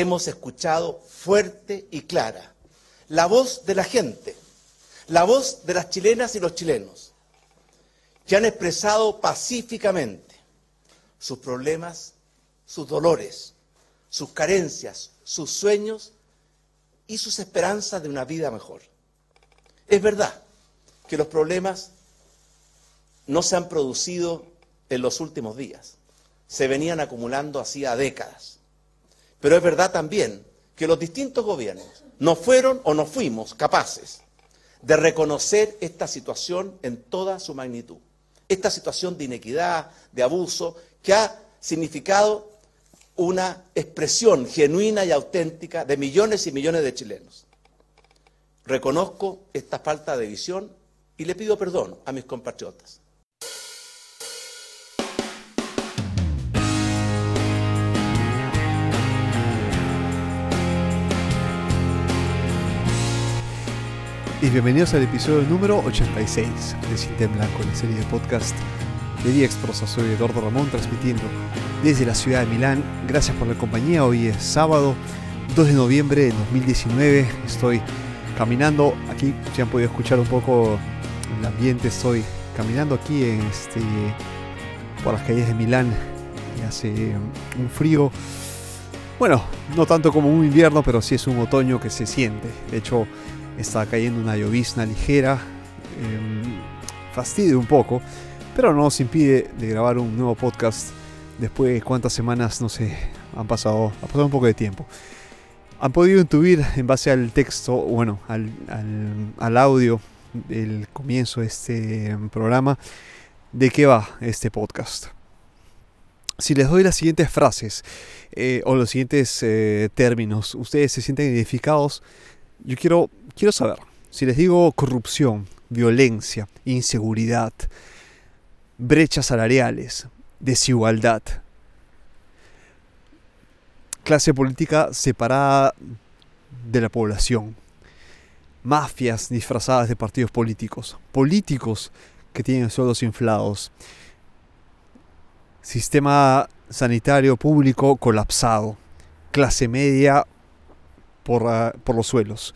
hemos escuchado fuerte y clara la voz de la gente, la voz de las chilenas y los chilenos, que han expresado pacíficamente sus problemas, sus dolores, sus carencias, sus sueños y sus esperanzas de una vida mejor. Es verdad que los problemas no se han producido en los últimos días, se venían acumulando hacía décadas. Pero es verdad también que los distintos gobiernos no fueron o no fuimos capaces de reconocer esta situación en toda su magnitud. Esta situación de inequidad, de abuso, que ha significado una expresión genuina y auténtica de millones y millones de chilenos. Reconozco esta falta de visión y le pido perdón a mis compatriotas. Bienvenidos al episodio número 86 de Cinta Blanco, la serie de podcast de Diexprosa. Soy Eduardo Ramón transmitiendo desde la ciudad de Milán. Gracias por la compañía. Hoy es sábado 2 de noviembre de 2019. Estoy caminando aquí, si han podido escuchar un poco el ambiente, estoy caminando aquí este, por las calles de Milán y hace un frío. Bueno, no tanto como un invierno, pero sí es un otoño que se siente. De hecho, está cayendo una llovizna ligera, eh, un poco, pero no nos impide de grabar un nuevo podcast después de cuántas semanas, no sé, han pasado, ha pasado un poco de tiempo. Han podido intuir en base al texto, bueno, al, al, audio del comienzo de este programa, de qué va este podcast. Si les doy las siguientes frases eh, o los siguientes eh, términos, ustedes se sienten identificados, yo quiero Quiero saber, si les digo corrupción, violencia, inseguridad, brechas salariales, desigualdad, clase política separada de la población, mafias disfrazadas de partidos políticos, políticos que tienen sueldos inflados, sistema sanitario público colapsado, clase media por, ah, por los suelos.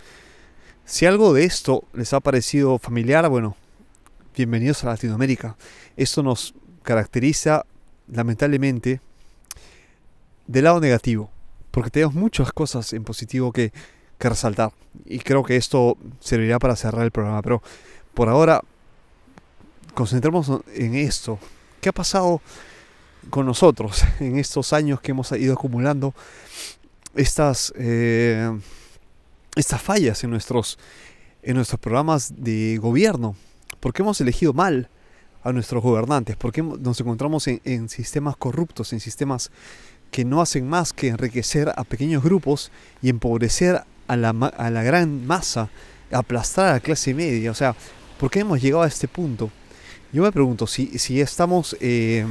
Si algo de esto les ha parecido familiar, bueno, bienvenidos a Latinoamérica. Esto nos caracteriza, lamentablemente, del lado negativo, porque tenemos muchas cosas en positivo que, resaltar. Y creo que esto servirá para cerrar el programa, pero por ahora concentremos en esto. ¿Qué ha pasado con nosotros en estos años que hemos ido acumulando estas... Eh, estas fallas en nuestros, en nuestros programas de gobierno? ¿Por qué hemos elegido mal a nuestros gobernantes? ¿Por qué nos encontramos en, sistemas corruptos, en sistemas que no hacen más que enriquecer a pequeños grupos y empobrecer a la, a la gran masa, aplastar a la clase media? O sea, ¿por qué hemos llegado a este punto? Yo me pregunto si, si estamos eh,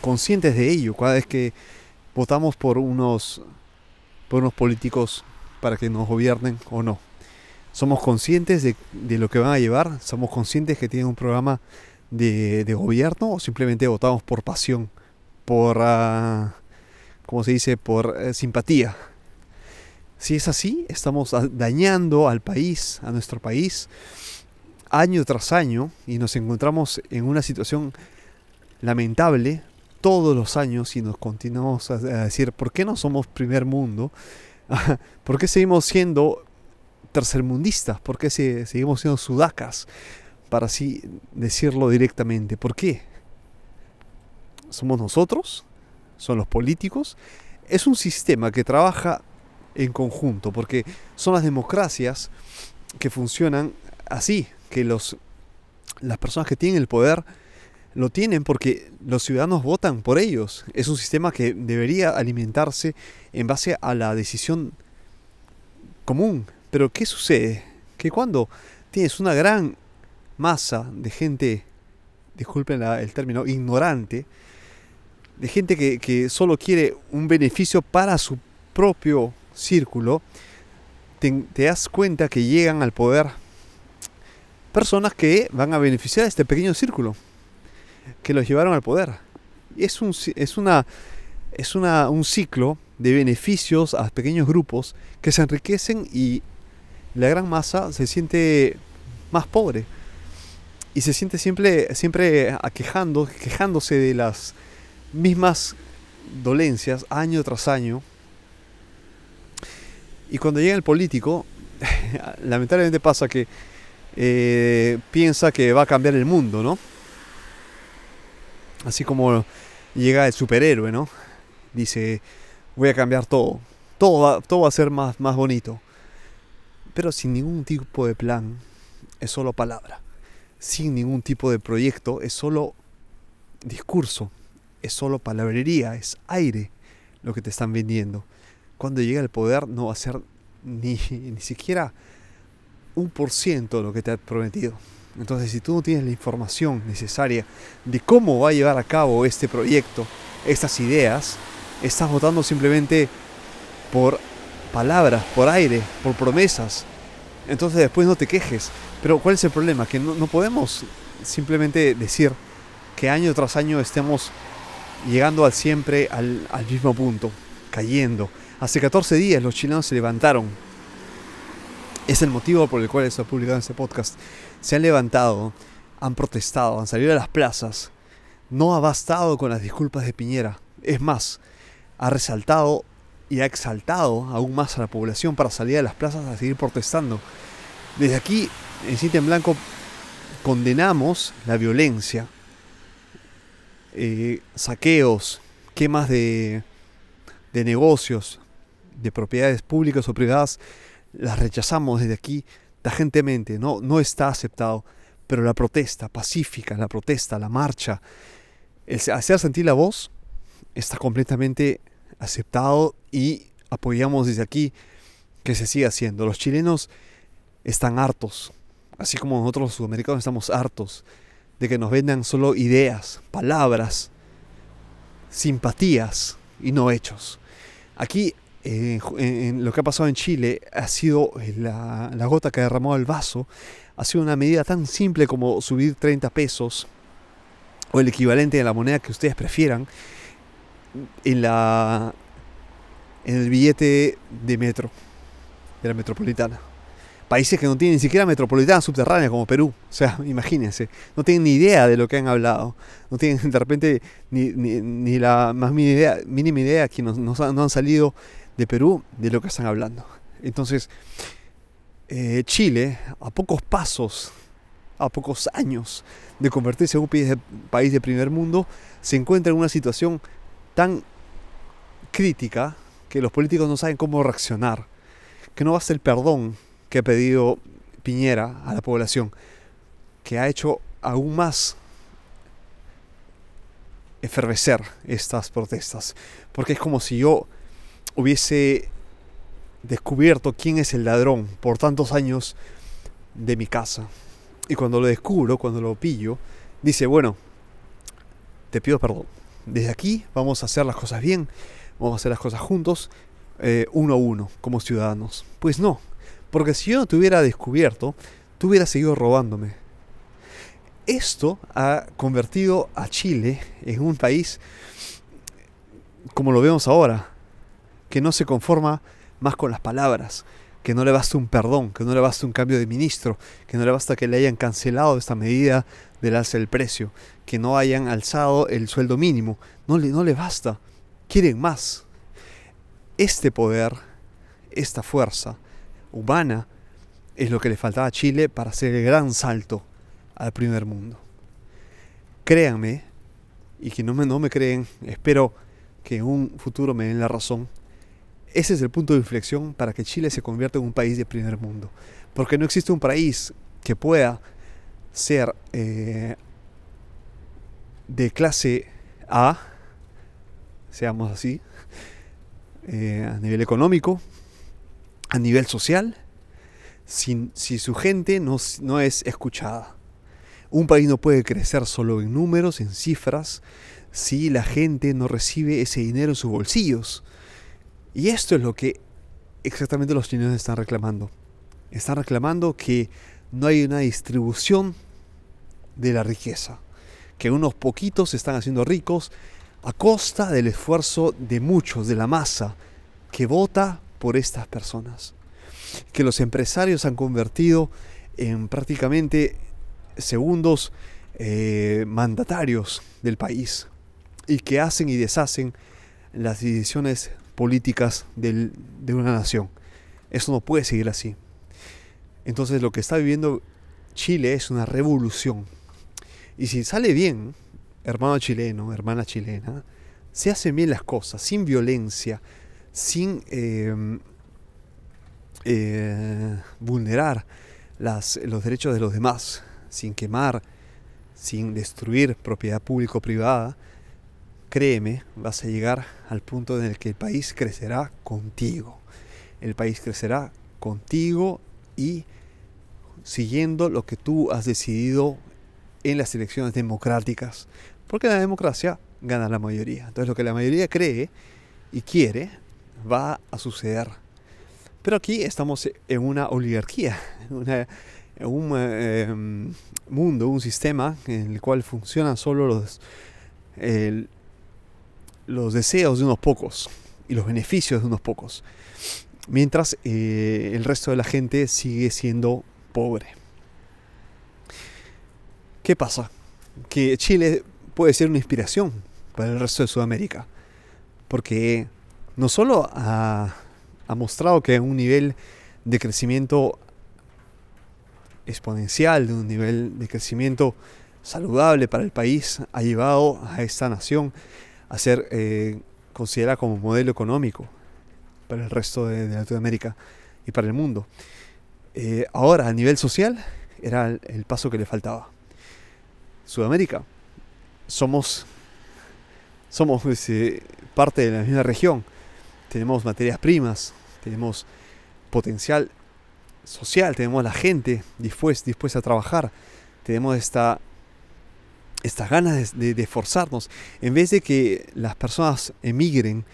conscientes de ello cada vez que votamos por unos, por unos políticos para que nos gobiernen o no. Somos conscientes de, lo que van a llevar, somos conscientes que tienen un programa de, gobierno o simplemente votamos por pasión, por, uh, ¿cómo se dice?, por eh, simpatía. Si es así, estamos dañando al país, a nuestro país, año tras año y nos encontramos en una situación lamentable todos los años y nos continuamos a decir, ¿por qué no somos primer mundo? ¿Por qué seguimos siendo tercermundistas? ¿Por qué seguimos siendo sudacas? Para así decirlo directamente. ¿Por qué? ¿Somos nosotros? ¿Son los políticos? Es un sistema que trabaja en conjunto, porque son las democracias que funcionan así, que los, las personas que tienen el poder lo tienen porque los ciudadanos votan por ellos. Es un sistema que debería alimentarse en base a la decisión común. Pero ¿qué sucede? Que cuando tienes una gran masa de gente, disculpen el término, ignorante, de gente que, que, solo quiere un beneficio para su propio círculo, te, das cuenta que llegan al poder personas que van a beneficiar a este pequeño círculo que los llevaron al poder. Es un, es una, es una, un ciclo de beneficios a pequeños grupos que se enriquecen y la gran masa se siente más pobre y se siente siempre, siempre aquejando, quejándose de las mismas dolencias año tras año. Y cuando llega el político, lamentablemente pasa que eh, piensa que va a cambiar el mundo, ¿no? Así como llega el superhéroe, ¿no? Dice, voy a cambiar todo, todo va, todo va a ser más, más bonito. Pero sin ningún tipo de plan, es solo palabra. Sin ningún tipo de proyecto, es solo discurso, es solo palabrería, es aire lo que te están vendiendo. Cuando llega el poder no va a ser ni, ni siquiera un por ciento lo que te ha prometido. Entonces, si tú no tienes la información necesaria de cómo va a llevar a cabo este proyecto, estas ideas, estás votando simplemente por palabras, por aire, por promesas. Entonces después no te quejes. Pero ¿cuál es el problema? Que no, podemos simplemente decir que año tras año estemos llegando al siempre al, al mismo punto, cayendo. Hace 14 días los chilenos se levantaron. Es el motivo por el cual está publicado este podcast. Se han levantado, han protestado, han salido a las plazas. No ha bastado con las disculpas de Piñera. Es más, ha resaltado y ha exaltado aún más a la población para salir a las plazas a seguir protestando. Desde aquí, en Cinta en Blanco, condenamos la violencia, eh, saqueos, quemas de, de negocios, de propiedades públicas o privadas, las rechazamos desde aquí tajentemente, no, no está aceptado, pero la protesta pacífica, la protesta, la marcha, el hacer sentir la voz está completamente aceptado y apoyamos desde aquí que se siga haciendo. Los chilenos están hartos, así como nosotros los sudamericanos estamos hartos de que nos vendan solo ideas, palabras, simpatías y no hechos. Aquí en lo que ha pasado en Chile ha sido la, la gota que ha derramado el vaso, ha sido una medida tan simple como subir 30 pesos o el equivalente de la moneda que ustedes prefieran en, la, en el billete de metro, de la metropolitana. Países que no tienen ni siquiera metropolitana subterránea como Perú. O sea, imagínense, no tienen ni idea de lo que han hablado. No tienen de repente ni, ni, la más mínima idea, mínima idea que no, han salido de Perú de lo que están hablando. Entonces, eh, Chile, a pocos pasos, a pocos años de convertirse en un país de, primer mundo, se encuentra en una situación tan crítica que los políticos no saben cómo reaccionar, que no basta el perdón que ha pedido Piñera a la población, que ha hecho aún más efervecer estas protestas, porque es como si yo hubiese descubierto quién es el ladrón por tantos años de mi casa. Y cuando lo descubro, cuando lo pillo, dice, bueno, te pido perdón desde aquí vamos a hacer las cosas bien, vamos a hacer las cosas juntos, eh, uno a uno, como ciudadanos. Pues no, porque si yo no te hubiera descubierto, tú hubieras seguido robándome. Esto ha convertido a Chile en un país como lo vemos ahora, que no se conforma más con las palabras, que no le basta un perdón, que no le basta un cambio de ministro, que no le basta que le hayan cancelado esta medida del alza del precio, que no hayan alzado el sueldo mínimo. No le, no le basta. Quieren más. Este poder, esta fuerza humana, es lo que le faltaba a Chile para hacer el gran salto al primer mundo. Créanme, y que no me, no me creen, espero que en un futuro me den la razón, ese es el punto de inflexión para que Chile se convierta en un país de primer mundo. Porque no existe un país que pueda ser eh, de clase A, seamos así, eh, a nivel económico, a nivel social, si, si su gente no, no es escuchada. Un país no puede crecer solo en números, en cifras, si la gente no recibe ese dinero en sus bolsillos. Y esto es lo que exactamente los chinos están reclamando. Están reclamando que no hay una distribución de la riqueza, que unos poquitos se están haciendo ricos a costa del esfuerzo de muchos, de la masa, que vota por estas personas. Que los empresarios han convertido en prácticamente segundos eh, mandatarios del país y que hacen y deshacen las decisiones políticas de una nación. Eso no puede seguir así. Entonces lo que está viviendo Chile es una revolución. Y si sale bien, hermano chileno, hermana chilena, se hacen bien las cosas, sin violencia, sin em, eh, vulnerar los derechos de los demás, sin quemar, sin destruir propiedad público-privada, créeme, vas a llegar al punto en el que el país crecerá contigo. El país crecerá contigo y siguiendo lo que tú has decidido en las elecciones democráticas. Porque la democracia gana la mayoría. Entonces lo que la mayoría cree y quiere va a suceder. Pero aquí estamos en una oligarquía, en un em, mundo, un sistema en el cual funcionan solo los, los deseos de unos pocos y los beneficios de unos pocos, mientras eh, el resto de la gente sigue siendo pobre. ¿Qué pasa? Que Chile puede ser una inspiración para el resto de Sudamérica, porque no solo ha, mostrado que un nivel de crecimiento exponencial, de un nivel de crecimiento saludable para el país, ha llevado a esta nación a ser eh, considerada como modelo económico para el resto de, Latinoamérica y para el mundo. Eh, ahora, a nivel social, era el, paso que le faltaba. Sudamérica, somos, somos este, parte de la misma región, tenemos materias primas, tenemos potencial social, tenemos la gente dispuesta, dispuesta a trabajar, tenemos esta estas ganas de, esforzarnos, en vez de que las personas emigren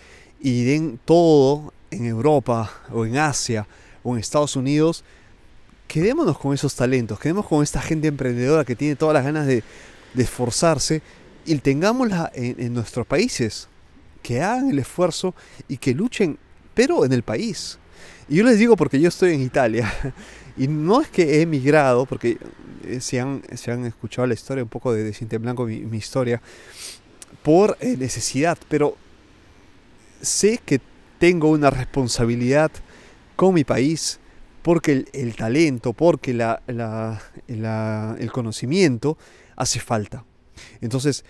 y den todo en Europa o en Asia o en Estados Unidos, quedémonos con esos talentos, quedémonos con esta gente emprendedora que tiene todas las ganas de, esforzarse y tengámosla en, en nuestros países, que hagan el esfuerzo y que luchen, pero en el país. Y yo les digo porque yo estoy en Italia y no es que he emigrado, porque eh, si han, han escuchado la historia un poco de, de Blanco, mi, historia, por eh, necesidad, pero sé que tengo una responsabilidad con mi país, porque el, talento, porque la, el conocimiento hace falta. Entonces,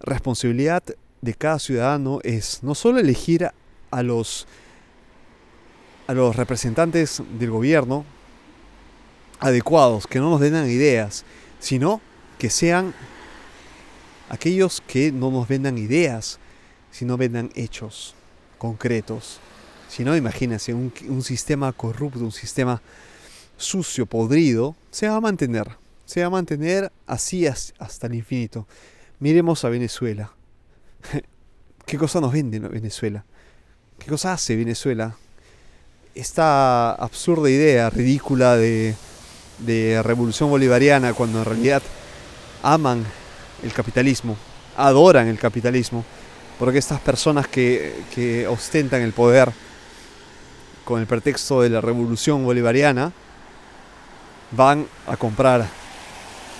responsabilidad de cada ciudadano es no solo elegir a los, a los representantes del gobierno, adecuados, que no nos den ideas, sino que sean aquellos que no nos vendan ideas, sino vendan hechos concretos. Si no, imagínense, un, un, sistema corrupto, un sistema sucio, podrido, se va a mantener. Se va a mantener así hasta el infinito. Miremos a Venezuela. ¿Qué cosa nos vende Venezuela? ¿Qué cosa hace Venezuela? Esta absurda idea ridícula de de revolución bolivariana cuando en realidad aman el capitalismo, adoran el capitalismo, porque estas personas que, ostentan el poder con el pretexto de la revolución bolivariana van a comprar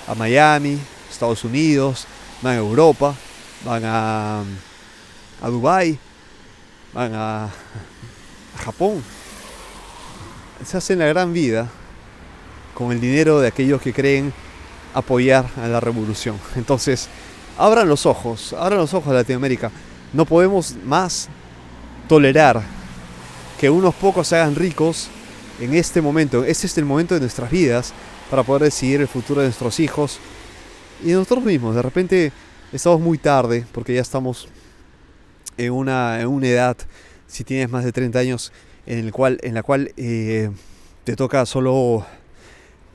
a Miami, Estados Unidos, van a Europa, van a, a Dubái, van a, a Japón. Se hacen la gran vida con el dinero de aquellos que creen apoyar a la revolución. Entonces, abran los ojos, abran los ojos de Latinoamérica. No podemos más tolerar que unos pocos se hagan ricos en este momento. Este es el momento de nuestras vidas para poder decidir el futuro de nuestros hijos y de nosotros mismos. De repente estamos muy tarde porque ya estamos en una, en una edad, si tienes más de 30 años, en, el cual, en la cual eh, te toca solo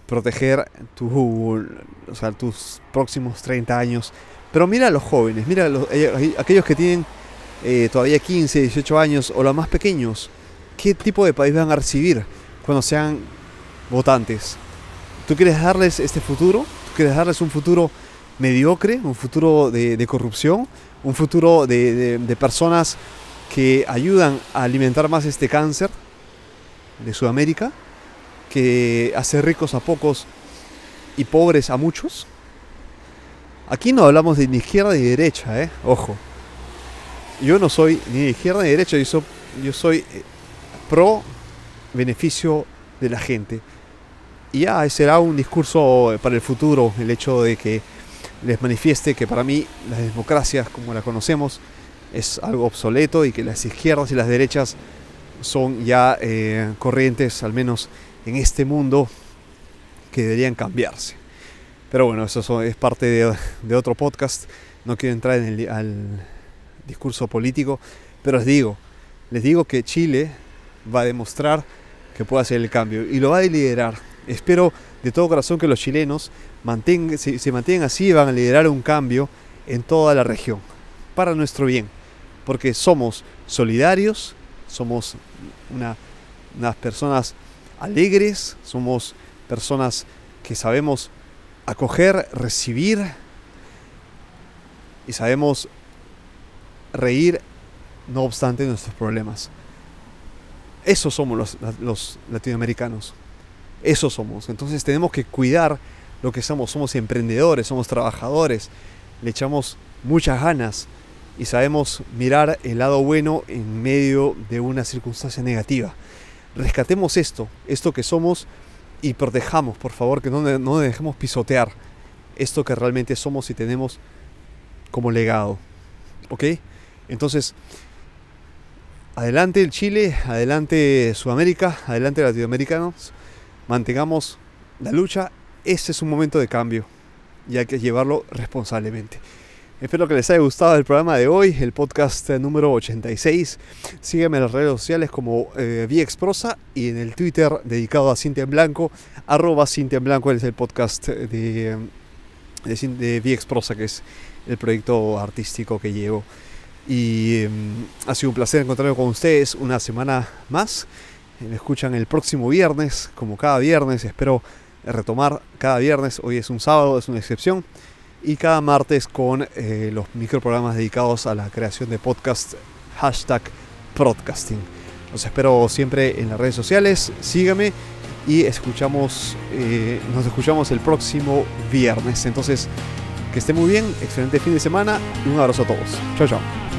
proteger tu, tus próximos 30 años. Pero mira a los jóvenes, mira a eh, aquellos que tienen eh, todavía 15, 18 años o los más pequeños. ¿Qué tipo de país van a recibir cuando sean votantes? ¿Tú quieres darles este futuro? ¿Tú quieres darles un futuro mediocre, un futuro de, corrupción, un futuro de, personas que ayudan a alimentar más este cáncer de Sudamérica, que hace ricos a pocos y pobres a muchos. Aquí no hablamos de ni izquierda ni derecha, ¿eh? ojo. Yo no soy ni izquierda ni de derecha, yo soy, eh, pro beneficio de la gente. Y ya será un discurso para el futuro el hecho de que les manifieste que para mí las democracias como la conocemos es algo obsoleto y que las izquierdas y las derechas son ya eh, corrientes, al menos en este mundo, que deberían cambiarse. Pero bueno, eso es parte de, otro podcast. No quiero entrar en el al discurso político, pero les digo, les digo que Chile va a demostrar que puede hacer el cambio y lo va a liderar. Espero de todo corazón que los chilenos se, se mantengan así y van a liderar un cambio en toda la región, para nuestro bien, porque somos solidarios, somos unas personas alegres, somos personas que sabemos acoger, recibir y sabemos reír no obstante nuestros problemas. Esos somos los, latinoamericanos. Esos somos. Entonces tenemos que cuidar lo que somos. Somos emprendedores, somos trabajadores, le echamos muchas ganas y sabemos mirar el lado bueno en medio de una circunstancia negativa. Rescatemos esto, esto que somos y protejamos, por favor, que no, no dejemos pisotear esto que realmente somos y tenemos como legado. ¿Ok? Entonces, adelante el Chile, adelante Sudamérica, adelante latinoamericanos, mantengamos la lucha, ese es un momento de cambio y hay que llevarlo responsablemente. Espero que les haya gustado el programa de hoy, el podcast número 86. Sígueme en las redes sociales como eh, Viexprosa y en el Twitter dedicado a Cintia en Blanco, arroba Cintia en Blanco, es el podcast de, de, de Viexprosa, que es el proyecto artístico que llevo. Y em, ha sido un placer encontrarme con ustedes una semana más. Me escuchan el próximo viernes, como cada viernes. Espero retomar cada viernes. Hoy es un sábado, es una excepción. Y cada martes con eh, los microprogramas dedicados a la creación de podcast. Hashtag podcasting. Los espero siempre en las redes sociales. Sígame y escuchamos, eh, nos escuchamos el próximo viernes. Entonces, que esté muy bien, excelente fin de semana y un abrazo a todos. Chao, chao.